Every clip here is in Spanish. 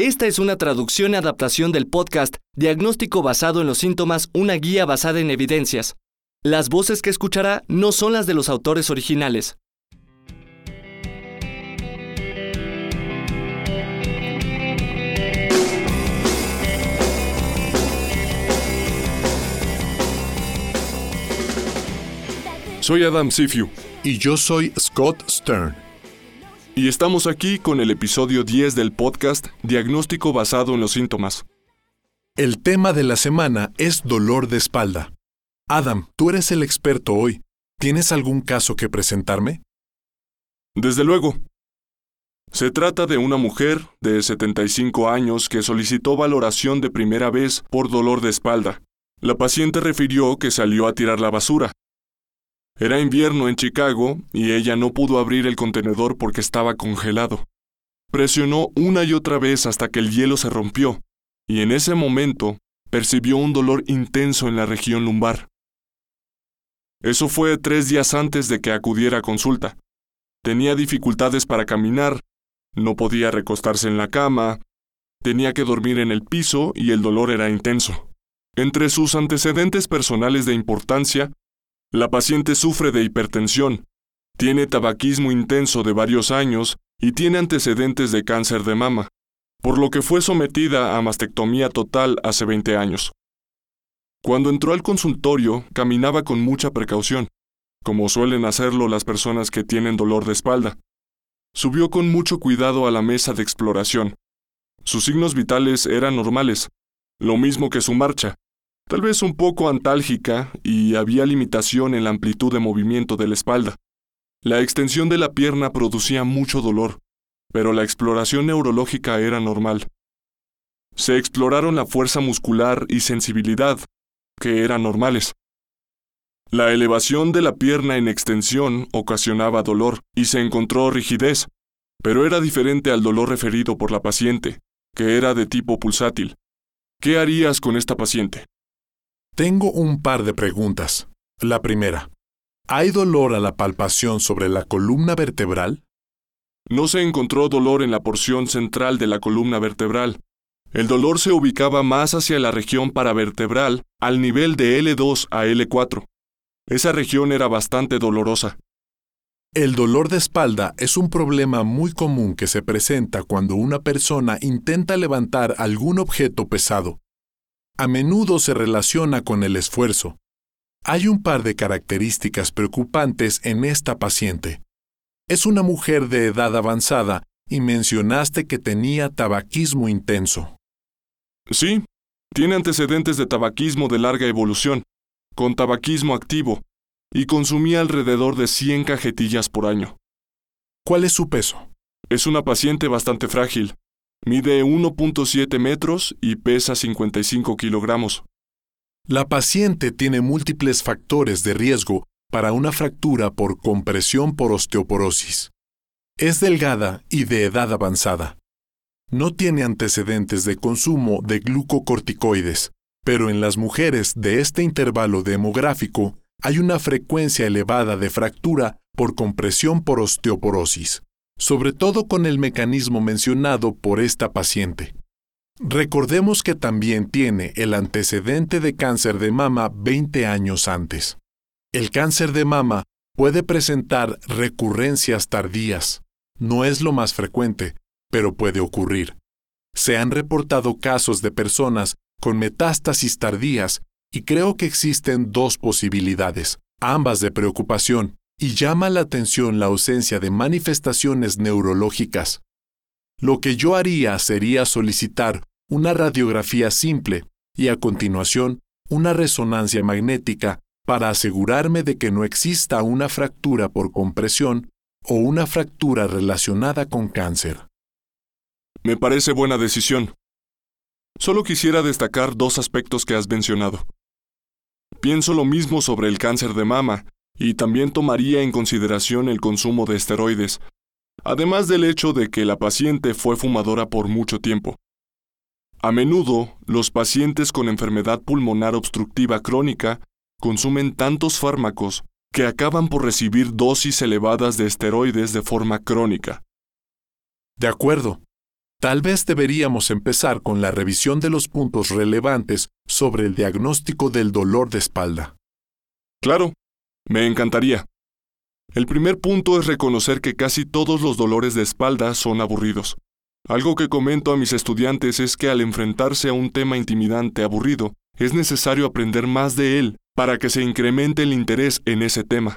Esta es una traducción y adaptación del podcast Diagnóstico basado en los síntomas, una guía basada en evidencias. Las voces que escuchará no son las de los autores originales. Soy Adam Sifiu Y yo soy Scott Stern. Y estamos aquí con el episodio 10 del podcast Diagnóstico basado en los síntomas. El tema de la semana es dolor de espalda. Adam, tú eres el experto hoy. ¿Tienes algún caso que presentarme? Desde luego. Se trata de una mujer de 75 años que solicitó valoración de primera vez por dolor de espalda. La paciente refirió que salió a tirar la basura. Era invierno en Chicago y ella no pudo abrir el contenedor porque estaba congelado. Presionó una y otra vez hasta que el hielo se rompió, y en ese momento percibió un dolor intenso en la región lumbar. Eso fue tres días antes de que acudiera a consulta. Tenía dificultades para caminar, no podía recostarse en la cama, tenía que dormir en el piso y el dolor era intenso. Entre sus antecedentes personales de importancia, la paciente sufre de hipertensión, tiene tabaquismo intenso de varios años y tiene antecedentes de cáncer de mama, por lo que fue sometida a mastectomía total hace 20 años. Cuando entró al consultorio, caminaba con mucha precaución, como suelen hacerlo las personas que tienen dolor de espalda. Subió con mucho cuidado a la mesa de exploración. Sus signos vitales eran normales, lo mismo que su marcha, tal vez un poco antálgica y había limitación en la amplitud de movimiento de la espalda. La extensión de la pierna producía mucho dolor, pero la exploración neurológica era normal. Se exploraron la fuerza muscular y sensibilidad, que eran normales. La elevación de la pierna en extensión ocasionaba dolor y se encontró rigidez, pero era diferente al dolor referido por la paciente, que era de tipo pulsátil. ¿Qué harías con esta paciente? Tengo un par de preguntas. La primera. ¿Hay dolor a la palpación sobre la columna vertebral? No se encontró dolor en la porción central de la columna vertebral. El dolor se ubicaba más hacia la región paravertebral, al nivel de L2 a L4. Esa región era bastante dolorosa. El dolor de espalda es un problema muy común que se presenta cuando una persona intenta levantar algún objeto pesado. A menudo se relaciona con el esfuerzo. Hay un par de características preocupantes en esta paciente. Es una mujer de edad avanzada y mencionaste que tenía tabaquismo intenso. Sí, tiene antecedentes de tabaquismo de larga evolución, con tabaquismo activo, y consumía alrededor de 100 cajetillas por año. ¿Cuál es su peso? Es una paciente bastante frágil. Mide 1.7 metros y pesa 55 kilogramos. La paciente tiene múltiples factores de riesgo para una fractura por compresión por osteoporosis. Es delgada y de edad avanzada. No tiene antecedentes de consumo de glucocorticoides, pero en las mujeres de este intervalo demográfico hay una frecuencia elevada de fractura por compresión por osteoporosis, sobre todo con el mecanismo mencionado por esta paciente. Recordemos que también tiene el antecedente de cáncer de mama 20 años antes. El cáncer de mama puede presentar recurrencias tardías. No es lo más frecuente, pero puede ocurrir. Se han reportado casos de personas con metástasis tardías y creo que existen dos posibilidades, ambas de preocupación, y llama la atención la ausencia de manifestaciones neurológicas. Lo que yo haría sería solicitar una radiografía simple y a continuación una resonancia magnética para asegurarme de que no exista una fractura por compresión o una fractura relacionada con cáncer. Me parece buena decisión. Solo quisiera destacar dos aspectos que has mencionado. Pienso lo mismo sobre el cáncer de mama y también tomaría en consideración el consumo de esteroides, además del hecho de que la paciente fue fumadora por mucho tiempo. A menudo, los pacientes con enfermedad pulmonar obstructiva crónica consumen tantos fármacos que acaban por recibir dosis elevadas de esteroides de forma crónica. De acuerdo. Tal vez deberíamos empezar con la revisión de los puntos relevantes sobre el diagnóstico del dolor de espalda. Claro, me encantaría. El primer punto es reconocer que casi todos los dolores de espalda son aburridos. Algo que comento a mis estudiantes es que al enfrentarse a un tema intimidante aburrido, es necesario aprender más de él para que se incremente el interés en ese tema.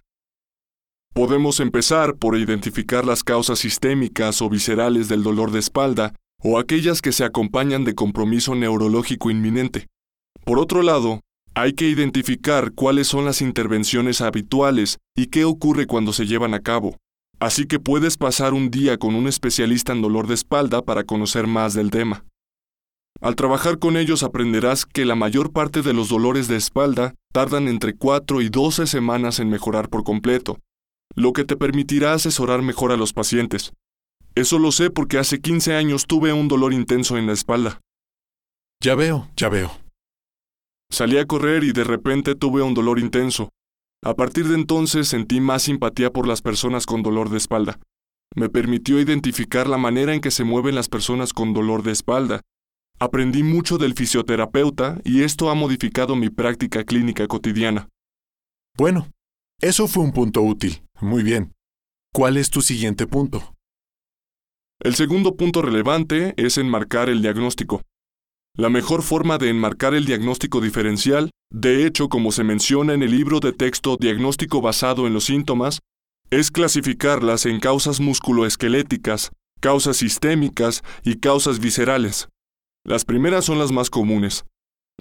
Podemos empezar por identificar las causas sistémicas o viscerales del dolor de espalda o aquellas que se acompañan de compromiso neurológico inminente. Por otro lado, hay que identificar cuáles son las intervenciones habituales y qué ocurre cuando se llevan a cabo. Así que puedes pasar un día con un especialista en dolor de espalda para conocer más del tema. Al trabajar con ellos aprenderás que la mayor parte de los dolores de espalda tardan entre 4 y 12 semanas en mejorar por completo, lo que te permitirá asesorar mejor a los pacientes. Eso lo sé porque hace 15 años tuve un dolor intenso en la espalda. Ya veo, ya veo. Salí a correr y de repente tuve un dolor intenso. A partir de entonces sentí más simpatía por las personas con dolor de espalda. Me permitió identificar la manera en que se mueven las personas con dolor de espalda. Aprendí mucho del fisioterapeuta y esto ha modificado mi práctica clínica cotidiana. Bueno, eso fue un punto útil. Muy bien. ¿Cuál es tu siguiente punto? El segundo punto relevante es enmarcar el diagnóstico. La mejor forma de enmarcar el diagnóstico diferencial, de hecho como se menciona en el libro de texto Diagnóstico basado en los síntomas, es clasificarlas en causas musculoesqueléticas, causas sistémicas y causas viscerales. Las primeras son las más comunes.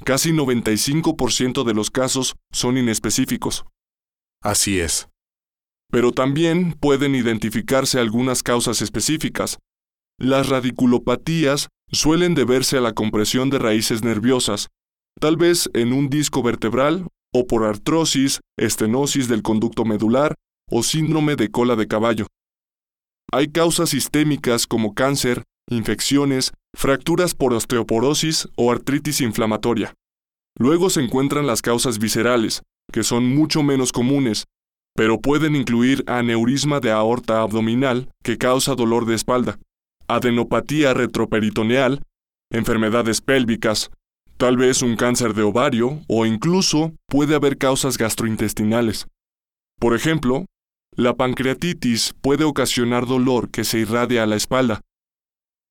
Casi 95% de los casos son inespecíficos. Así es pero también pueden identificarse algunas causas específicas. Las radiculopatías suelen deberse a la compresión de raíces nerviosas, tal vez en un disco vertebral o por artrosis, estenosis del conducto medular o síndrome de cola de caballo. Hay causas sistémicas como cáncer, infecciones, fracturas por osteoporosis o artritis inflamatoria. Luego se encuentran las causas viscerales, que son mucho menos comunes, pero pueden incluir aneurisma de aorta abdominal que causa dolor de espalda, adenopatía retroperitoneal, enfermedades pélvicas, tal vez un cáncer de ovario o incluso puede haber causas gastrointestinales. Por ejemplo, la pancreatitis puede ocasionar dolor que se irradia a la espalda.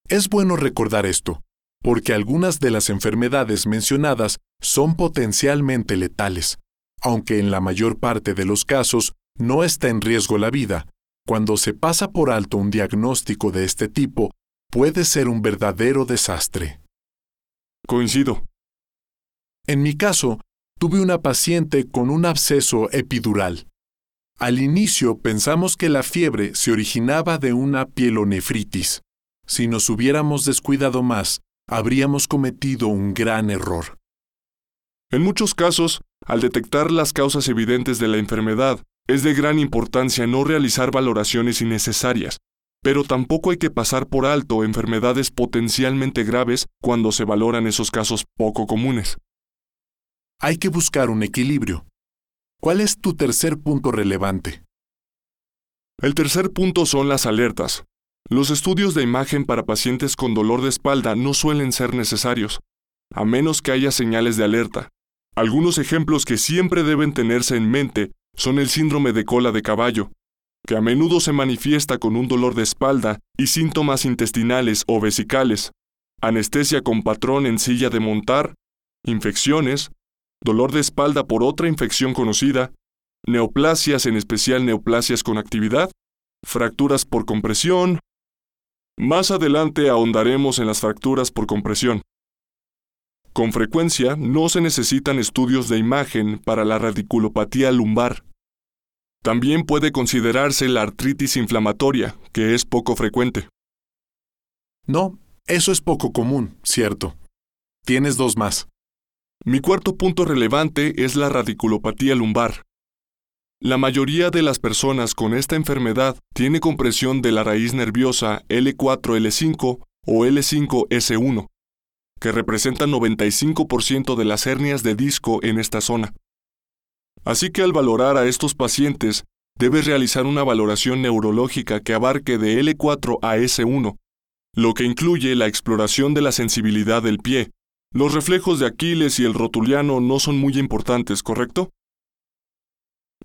Es bueno recordar esto, porque algunas de las enfermedades mencionadas son potencialmente letales aunque en la mayor parte de los casos no está en riesgo la vida, cuando se pasa por alto un diagnóstico de este tipo, puede ser un verdadero desastre. Coincido. En mi caso, tuve una paciente con un absceso epidural. Al inicio pensamos que la fiebre se originaba de una pielonefritis. Si nos hubiéramos descuidado más, habríamos cometido un gran error. En muchos casos, al detectar las causas evidentes de la enfermedad, es de gran importancia no realizar valoraciones innecesarias, pero tampoco hay que pasar por alto enfermedades potencialmente graves cuando se valoran esos casos poco comunes. Hay que buscar un equilibrio. ¿Cuál es tu tercer punto relevante? El tercer punto son las alertas. Los estudios de imagen para pacientes con dolor de espalda no suelen ser necesarios, a menos que haya señales de alerta, algunos ejemplos que siempre deben tenerse en mente son el síndrome de cola de caballo, que a menudo se manifiesta con un dolor de espalda y síntomas intestinales o vesicales, anestesia con patrón en silla de montar, infecciones, dolor de espalda por otra infección conocida, neoplasias, en especial neoplasias con actividad, fracturas por compresión. Más adelante ahondaremos en las fracturas por compresión. Con frecuencia no se necesitan estudios de imagen para la radiculopatía lumbar. También puede considerarse la artritis inflamatoria, que es poco frecuente. No, eso es poco común, cierto. Tienes dos más. Mi cuarto punto relevante es la radiculopatía lumbar. La mayoría de las personas con esta enfermedad tiene compresión de la raíz nerviosa L4-L5 o L5-S1 que representa 95% de las hernias de disco en esta zona. Así que al valorar a estos pacientes, debes realizar una valoración neurológica que abarque de L4 a S1, lo que incluye la exploración de la sensibilidad del pie. Los reflejos de Aquiles y el rotuliano no son muy importantes, ¿correcto?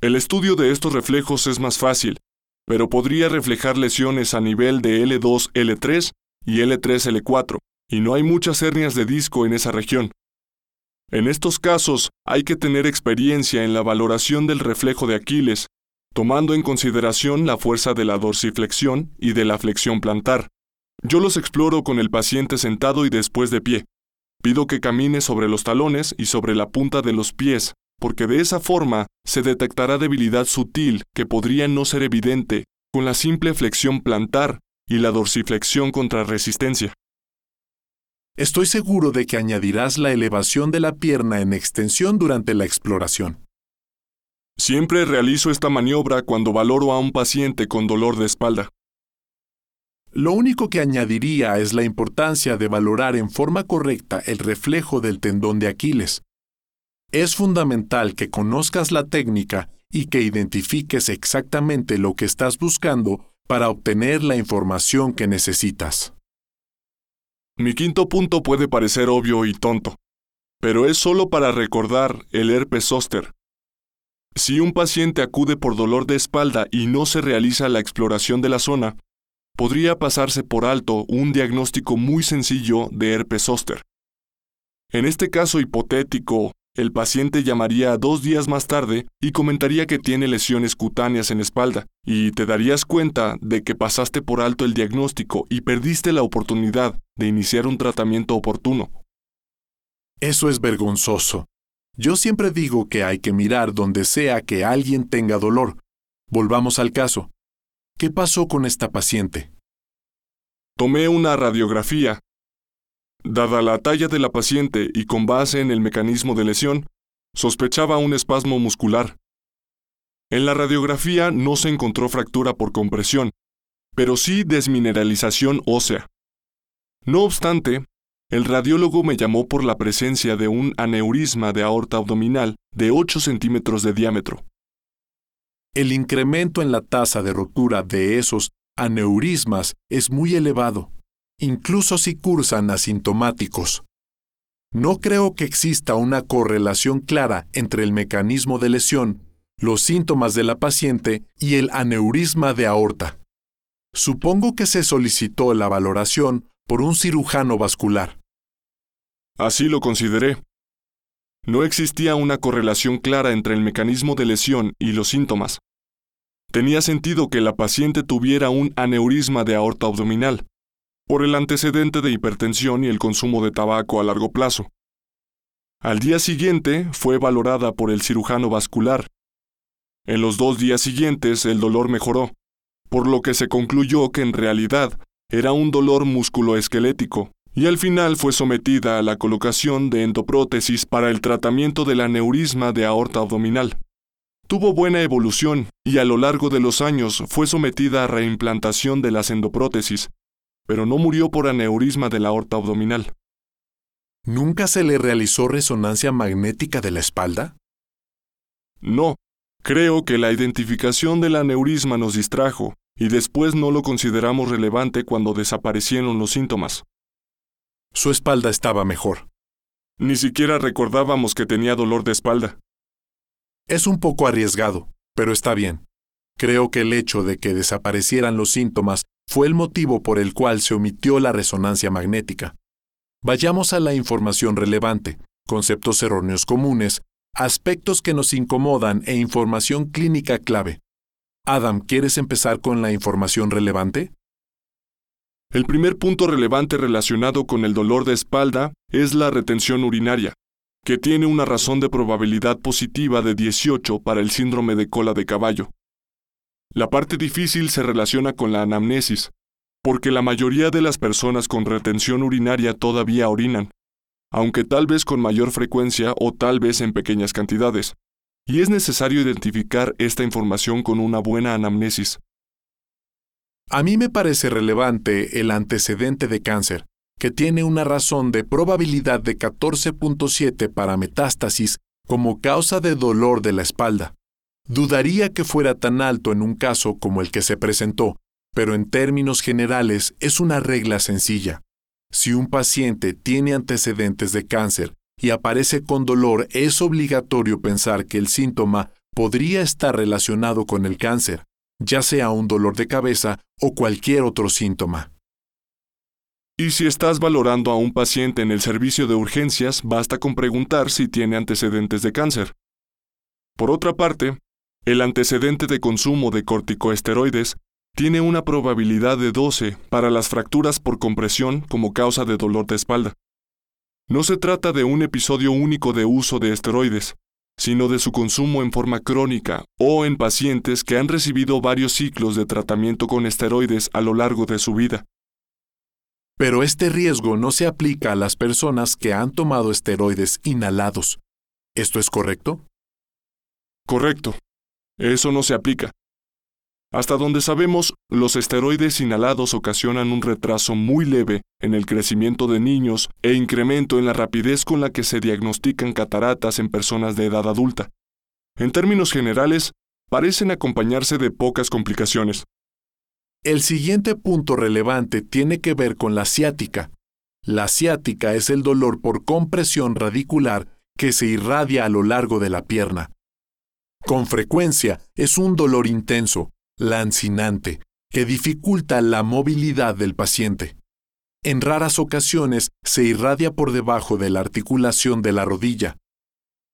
El estudio de estos reflejos es más fácil, pero podría reflejar lesiones a nivel de L2, L3 y L3, L4, y no hay muchas hernias de disco en esa región. En estos casos hay que tener experiencia en la valoración del reflejo de Aquiles, tomando en consideración la fuerza de la dorsiflexión y de la flexión plantar. Yo los exploro con el paciente sentado y después de pie. Pido que camine sobre los talones y sobre la punta de los pies, porque de esa forma se detectará debilidad sutil que podría no ser evidente con la simple flexión plantar y la dorsiflexión contra resistencia. Estoy seguro de que añadirás la elevación de la pierna en extensión durante la exploración. Siempre realizo esta maniobra cuando valoro a un paciente con dolor de espalda. Lo único que añadiría es la importancia de valorar en forma correcta el reflejo del tendón de Aquiles. Es fundamental que conozcas la técnica y que identifiques exactamente lo que estás buscando para obtener la información que necesitas. Mi quinto punto puede parecer obvio y tonto, pero es solo para recordar el herpes zóster. Si un paciente acude por dolor de espalda y no se realiza la exploración de la zona, podría pasarse por alto un diagnóstico muy sencillo de herpes zóster. En este caso hipotético, el paciente llamaría dos días más tarde y comentaría que tiene lesiones cutáneas en la espalda, y te darías cuenta de que pasaste por alto el diagnóstico y perdiste la oportunidad de iniciar un tratamiento oportuno. Eso es vergonzoso. Yo siempre digo que hay que mirar donde sea que alguien tenga dolor. Volvamos al caso. ¿Qué pasó con esta paciente? Tomé una radiografía Dada la talla de la paciente y con base en el mecanismo de lesión, sospechaba un espasmo muscular. En la radiografía no se encontró fractura por compresión, pero sí desmineralización ósea. No obstante, el radiólogo me llamó por la presencia de un aneurisma de aorta abdominal de 8 centímetros de diámetro. El incremento en la tasa de rotura de esos aneurismas es muy elevado incluso si cursan asintomáticos. No creo que exista una correlación clara entre el mecanismo de lesión, los síntomas de la paciente y el aneurisma de aorta. Supongo que se solicitó la valoración por un cirujano vascular. Así lo consideré. No existía una correlación clara entre el mecanismo de lesión y los síntomas. Tenía sentido que la paciente tuviera un aneurisma de aorta abdominal, por el antecedente de hipertensión y el consumo de tabaco a largo plazo. Al día siguiente fue valorada por el cirujano vascular. En los dos días siguientes el dolor mejoró, por lo que se concluyó que en realidad era un dolor musculoesquelético, y al final fue sometida a la colocación de endoprótesis para el tratamiento del aneurisma de aorta abdominal. Tuvo buena evolución y a lo largo de los años fue sometida a reimplantación de las endoprótesis, pero no murió por aneurisma de la aorta abdominal. ¿Nunca se le realizó resonancia magnética de la espalda? No, creo que la identificación del aneurisma nos distrajo y después no lo consideramos relevante cuando desaparecieron los síntomas. Su espalda estaba mejor. Ni siquiera recordábamos que tenía dolor de espalda. Es un poco arriesgado, pero está bien. Creo que el hecho de que desaparecieran los síntomas fue el motivo por el cual se omitió la resonancia magnética. Vayamos a la información relevante, conceptos erróneos comunes, aspectos que nos incomodan e información clínica clave. Adam, ¿quieres empezar con la información relevante? El primer punto relevante relacionado con el dolor de espalda es la retención urinaria, que tiene una razón de probabilidad positiva de 18 para el síndrome de cola de caballo. La parte difícil se relaciona con la anamnesis, porque la mayoría de las personas con retención urinaria todavía orinan, aunque tal vez con mayor frecuencia o tal vez en pequeñas cantidades, y es necesario identificar esta información con una buena anamnesis. A mí me parece relevante el antecedente de cáncer, que tiene una razón de probabilidad de 14.7 para metástasis como causa de dolor de la espalda. Dudaría que fuera tan alto en un caso como el que se presentó, pero en términos generales es una regla sencilla. Si un paciente tiene antecedentes de cáncer y aparece con dolor, es obligatorio pensar que el síntoma podría estar relacionado con el cáncer, ya sea un dolor de cabeza o cualquier otro síntoma. Y si estás valorando a un paciente en el servicio de urgencias, basta con preguntar si tiene antecedentes de cáncer. Por otra parte, el antecedente de consumo de corticoesteroides tiene una probabilidad de 12 para las fracturas por compresión como causa de dolor de espalda. No se trata de un episodio único de uso de esteroides, sino de su consumo en forma crónica o en pacientes que han recibido varios ciclos de tratamiento con esteroides a lo largo de su vida. Pero este riesgo no se aplica a las personas que han tomado esteroides inhalados. ¿Esto es correcto? Correcto. Eso no se aplica. Hasta donde sabemos, los esteroides inhalados ocasionan un retraso muy leve en el crecimiento de niños e incremento en la rapidez con la que se diagnostican cataratas en personas de edad adulta. En términos generales, parecen acompañarse de pocas complicaciones. El siguiente punto relevante tiene que ver con la ciática. La ciática es el dolor por compresión radicular que se irradia a lo largo de la pierna. Con frecuencia es un dolor intenso, lancinante, que dificulta la movilidad del paciente. En raras ocasiones se irradia por debajo de la articulación de la rodilla.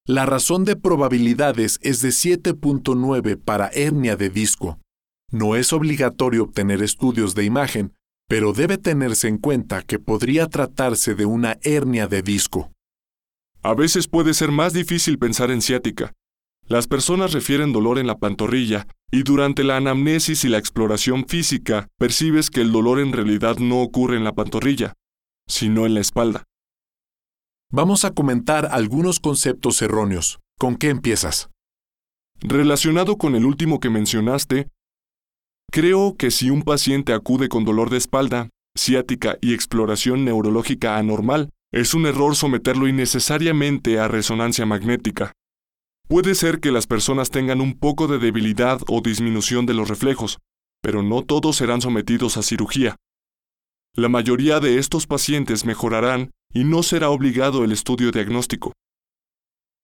La razón de probabilidades es de 7.9 para hernia de disco. No es obligatorio obtener estudios de imagen, pero debe tenerse en cuenta que podría tratarse de una hernia de disco. A veces puede ser más difícil pensar en ciática. Las personas refieren dolor en la pantorrilla y durante la anamnesis y la exploración física percibes que el dolor en realidad no ocurre en la pantorrilla, sino en la espalda. Vamos a comentar algunos conceptos erróneos. ¿Con qué empiezas? Relacionado con el último que mencionaste, Creo que si un paciente acude con dolor de espalda, ciática y exploración neurológica anormal, es un error someterlo innecesariamente a resonancia magnética. Puede ser que las personas tengan un poco de debilidad o disminución de los reflejos, pero no todos serán sometidos a cirugía. La mayoría de estos pacientes mejorarán y no será obligado el estudio diagnóstico.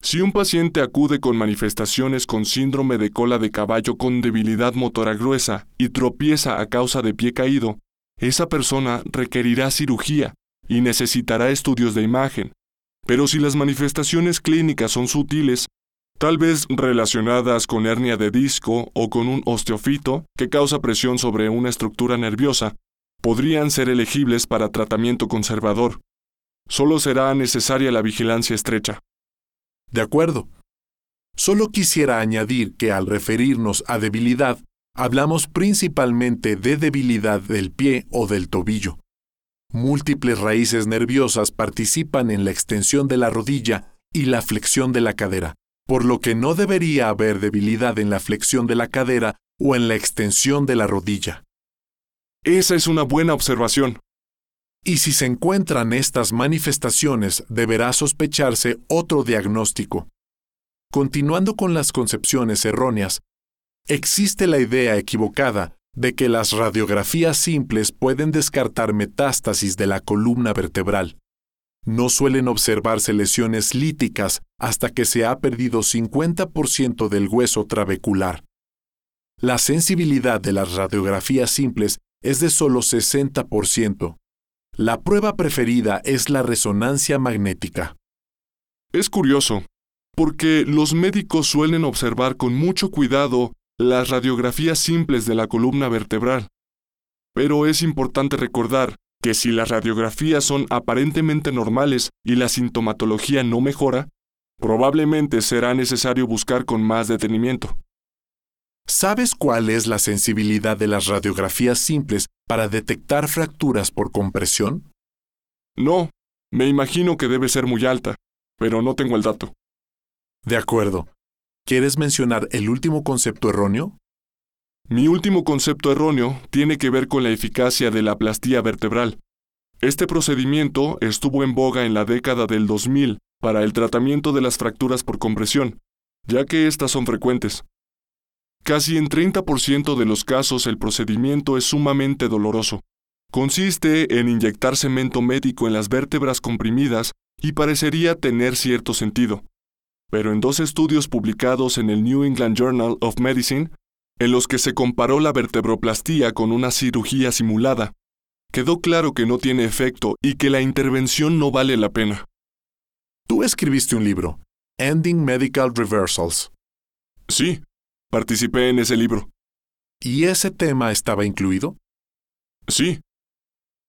Si un paciente acude con manifestaciones con síndrome de cola de caballo con debilidad motora gruesa y tropieza a causa de pie caído, esa persona requerirá cirugía y necesitará estudios de imagen. Pero si las manifestaciones clínicas son sutiles, tal vez relacionadas con hernia de disco o con un osteofito que causa presión sobre una estructura nerviosa, podrían ser elegibles para tratamiento conservador. Solo será necesaria la vigilancia estrecha. De acuerdo. Solo quisiera añadir que al referirnos a debilidad, hablamos principalmente de debilidad del pie o del tobillo. Múltiples raíces nerviosas participan en la extensión de la rodilla y la flexión de la cadera, por lo que no debería haber debilidad en la flexión de la cadera o en la extensión de la rodilla. Esa es una buena observación. Y si se encuentran estas manifestaciones, deberá sospecharse otro diagnóstico. Continuando con las concepciones erróneas, existe la idea equivocada de que las radiografías simples pueden descartar metástasis de la columna vertebral. No suelen observarse lesiones líticas hasta que se ha perdido 50% del hueso trabecular. La sensibilidad de las radiografías simples es de solo 60%. La prueba preferida es la resonancia magnética. Es curioso, porque los médicos suelen observar con mucho cuidado las radiografías simples de la columna vertebral. Pero es importante recordar que si las radiografías son aparentemente normales y la sintomatología no mejora, probablemente será necesario buscar con más detenimiento. ¿Sabes cuál es la sensibilidad de las radiografías simples para detectar fracturas por compresión? No, me imagino que debe ser muy alta, pero no tengo el dato. De acuerdo. ¿Quieres mencionar el último concepto erróneo? Mi último concepto erróneo tiene que ver con la eficacia de la plastía vertebral. Este procedimiento estuvo en boga en la década del 2000 para el tratamiento de las fracturas por compresión, ya que estas son frecuentes. Casi en 30% de los casos el procedimiento es sumamente doloroso. Consiste en inyectar cemento médico en las vértebras comprimidas y parecería tener cierto sentido. Pero en dos estudios publicados en el New England Journal of Medicine, en los que se comparó la vertebroplastía con una cirugía simulada, quedó claro que no tiene efecto y que la intervención no vale la pena. Tú escribiste un libro, Ending Medical Reversals. Sí, Participé en ese libro. ¿Y ese tema estaba incluido? Sí.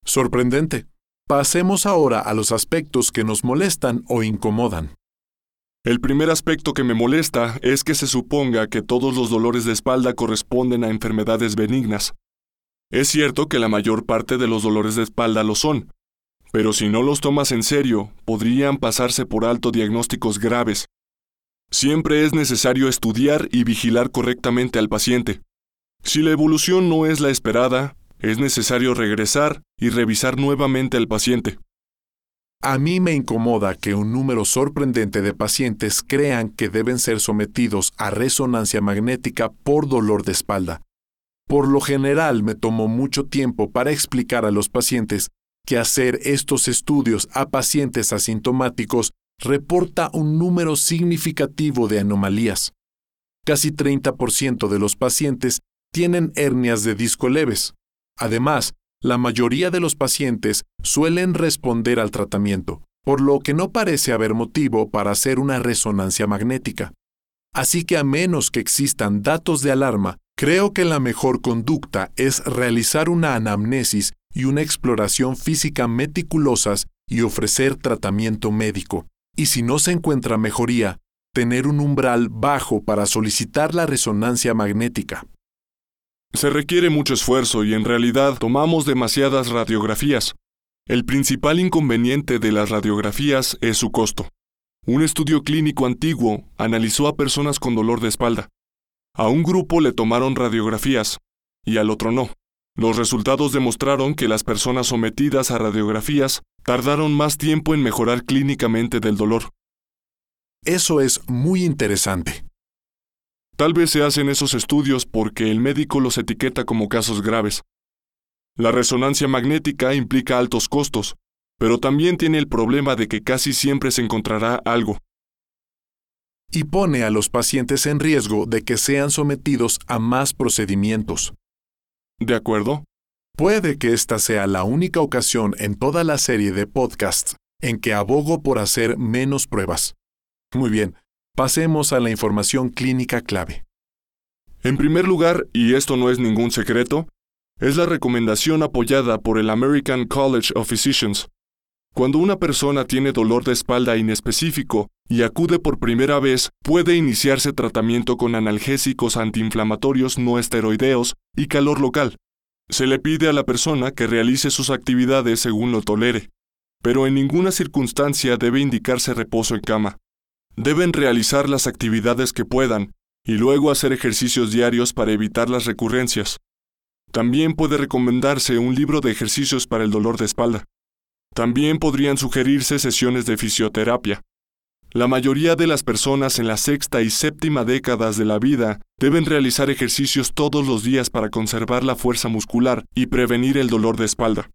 Sorprendente. Pasemos ahora a los aspectos que nos molestan o incomodan. El primer aspecto que me molesta es que se suponga que todos los dolores de espalda corresponden a enfermedades benignas. Es cierto que la mayor parte de los dolores de espalda lo son, pero si no los tomas en serio, podrían pasarse por alto diagnósticos graves, Siempre es necesario estudiar y vigilar correctamente al paciente. Si la evolución no es la esperada, es necesario regresar y revisar nuevamente al paciente. A mí me incomoda que un número sorprendente de pacientes crean que deben ser sometidos a resonancia magnética por dolor de espalda. Por lo general me tomó mucho tiempo para explicar a los pacientes que hacer estos estudios a pacientes asintomáticos reporta un número significativo de anomalías. Casi 30% de los pacientes tienen hernias de disco leves. Además, la mayoría de los pacientes suelen responder al tratamiento, por lo que no parece haber motivo para hacer una resonancia magnética. Así que a menos que existan datos de alarma, creo que la mejor conducta es realizar una anamnesis y una exploración física meticulosas y ofrecer tratamiento médico y si no se encuentra mejoría, tener un umbral bajo para solicitar la resonancia magnética. Se requiere mucho esfuerzo y en realidad tomamos demasiadas radiografías. El principal inconveniente de las radiografías es su costo. Un estudio clínico antiguo analizó a personas con dolor de espalda. A un grupo le tomaron radiografías y al otro no. Los resultados demostraron que las personas sometidas a radiografías tardaron más tiempo en mejorar clínicamente del dolor. Eso es muy interesante. Tal vez se hacen esos estudios porque el médico los etiqueta como casos graves. La resonancia magnética implica altos costos, pero también tiene el problema de que casi siempre se encontrará algo. Y pone a los pacientes en riesgo de que sean sometidos a más procedimientos. ¿De acuerdo? Puede que esta sea la única ocasión en toda la serie de podcasts en que abogo por hacer menos pruebas. Muy bien, pasemos a la información clínica clave. En primer lugar, y esto no es ningún secreto, es la recomendación apoyada por el American College of Physicians. Cuando una persona tiene dolor de espalda inespecífico y acude por primera vez, puede iniciarse tratamiento con analgésicos antiinflamatorios no esteroideos y calor local. Se le pide a la persona que realice sus actividades según lo tolere, pero en ninguna circunstancia debe indicarse reposo en cama. Deben realizar las actividades que puedan y luego hacer ejercicios diarios para evitar las recurrencias. También puede recomendarse un libro de ejercicios para el dolor de espalda. También podrían sugerirse sesiones de fisioterapia. La mayoría de las personas en la sexta y séptima décadas de la vida deben realizar ejercicios todos los días para conservar la fuerza muscular y prevenir el dolor de espalda.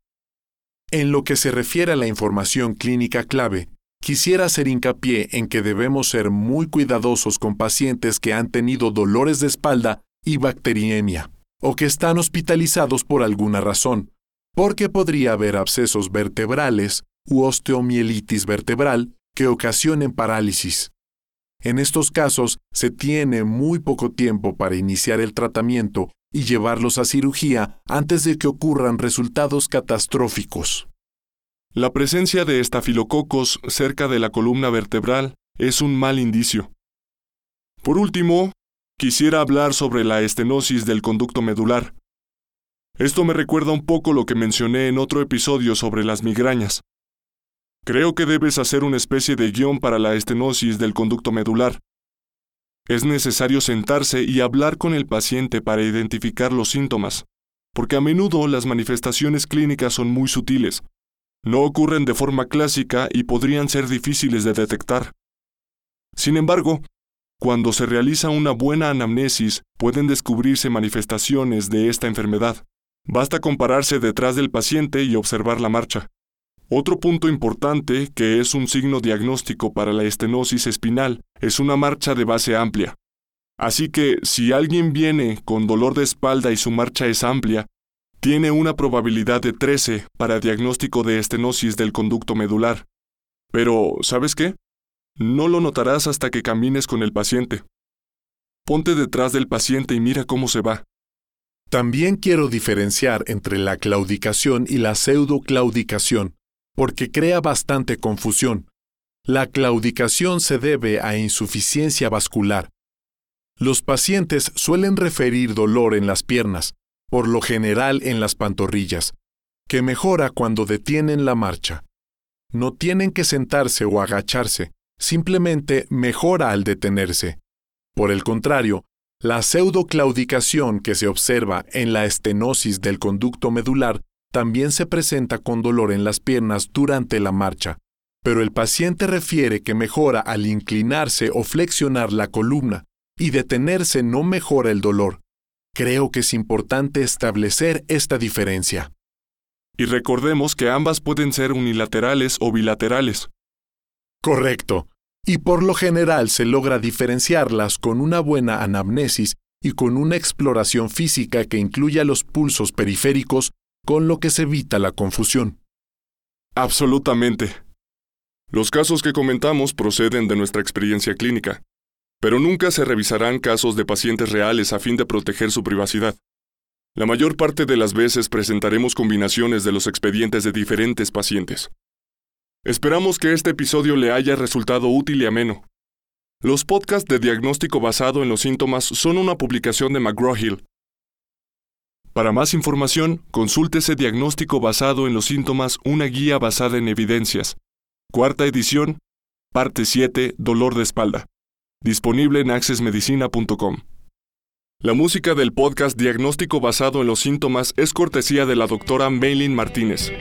En lo que se refiere a la información clínica clave, quisiera hacer hincapié en que debemos ser muy cuidadosos con pacientes que han tenido dolores de espalda y bacteriemia, o que están hospitalizados por alguna razón, porque podría haber abscesos vertebrales u osteomielitis vertebral que ocasionen parálisis. En estos casos se tiene muy poco tiempo para iniciar el tratamiento y llevarlos a cirugía antes de que ocurran resultados catastróficos. La presencia de estafilococos cerca de la columna vertebral es un mal indicio. Por último, quisiera hablar sobre la estenosis del conducto medular. Esto me recuerda un poco lo que mencioné en otro episodio sobre las migrañas. Creo que debes hacer una especie de guion para la estenosis del conducto medular. Es necesario sentarse y hablar con el paciente para identificar los síntomas, porque a menudo las manifestaciones clínicas son muy sutiles. No ocurren de forma clásica y podrían ser difíciles de detectar. Sin embargo, cuando se realiza una buena anamnesis, pueden descubrirse manifestaciones de esta enfermedad. Basta compararse detrás del paciente y observar la marcha. Otro punto importante, que es un signo diagnóstico para la estenosis espinal, es una marcha de base amplia. Así que si alguien viene con dolor de espalda y su marcha es amplia, tiene una probabilidad de 13 para diagnóstico de estenosis del conducto medular. Pero, ¿sabes qué? No lo notarás hasta que camines con el paciente. Ponte detrás del paciente y mira cómo se va. También quiero diferenciar entre la claudicación y la pseudoclaudicación, porque crea bastante confusión. La claudicación se debe a insuficiencia vascular. Los pacientes suelen referir dolor en las piernas, por lo general en las pantorrillas, que mejora cuando detienen la marcha. No tienen que sentarse o agacharse, simplemente mejora al detenerse. Por el contrario, la pseudoclaudicación que se observa en la estenosis del conducto medular también se presenta con dolor en las piernas durante la marcha, pero el paciente refiere que mejora al inclinarse o flexionar la columna, y detenerse no mejora el dolor. Creo que es importante establecer esta diferencia. Y recordemos que ambas pueden ser unilaterales o bilaterales. Correcto. Y por lo general se logra diferenciarlas con una buena anamnesis y con una exploración física que incluya los pulsos periféricos con lo que se evita la confusión. Absolutamente. Los casos que comentamos proceden de nuestra experiencia clínica, pero nunca se revisarán casos de pacientes reales a fin de proteger su privacidad. La mayor parte de las veces presentaremos combinaciones de los expedientes de diferentes pacientes. Esperamos que este episodio le haya resultado útil y ameno. Los podcasts de diagnóstico basado en los síntomas son una publicación de McGraw-Hill, para más información, consúltese Diagnóstico basado en los síntomas, una guía basada en evidencias. Cuarta edición, parte 7, dolor de espalda. Disponible en accessmedicina.com. La música del podcast Diagnóstico basado en los síntomas es cortesía de la doctora Maylin Martínez.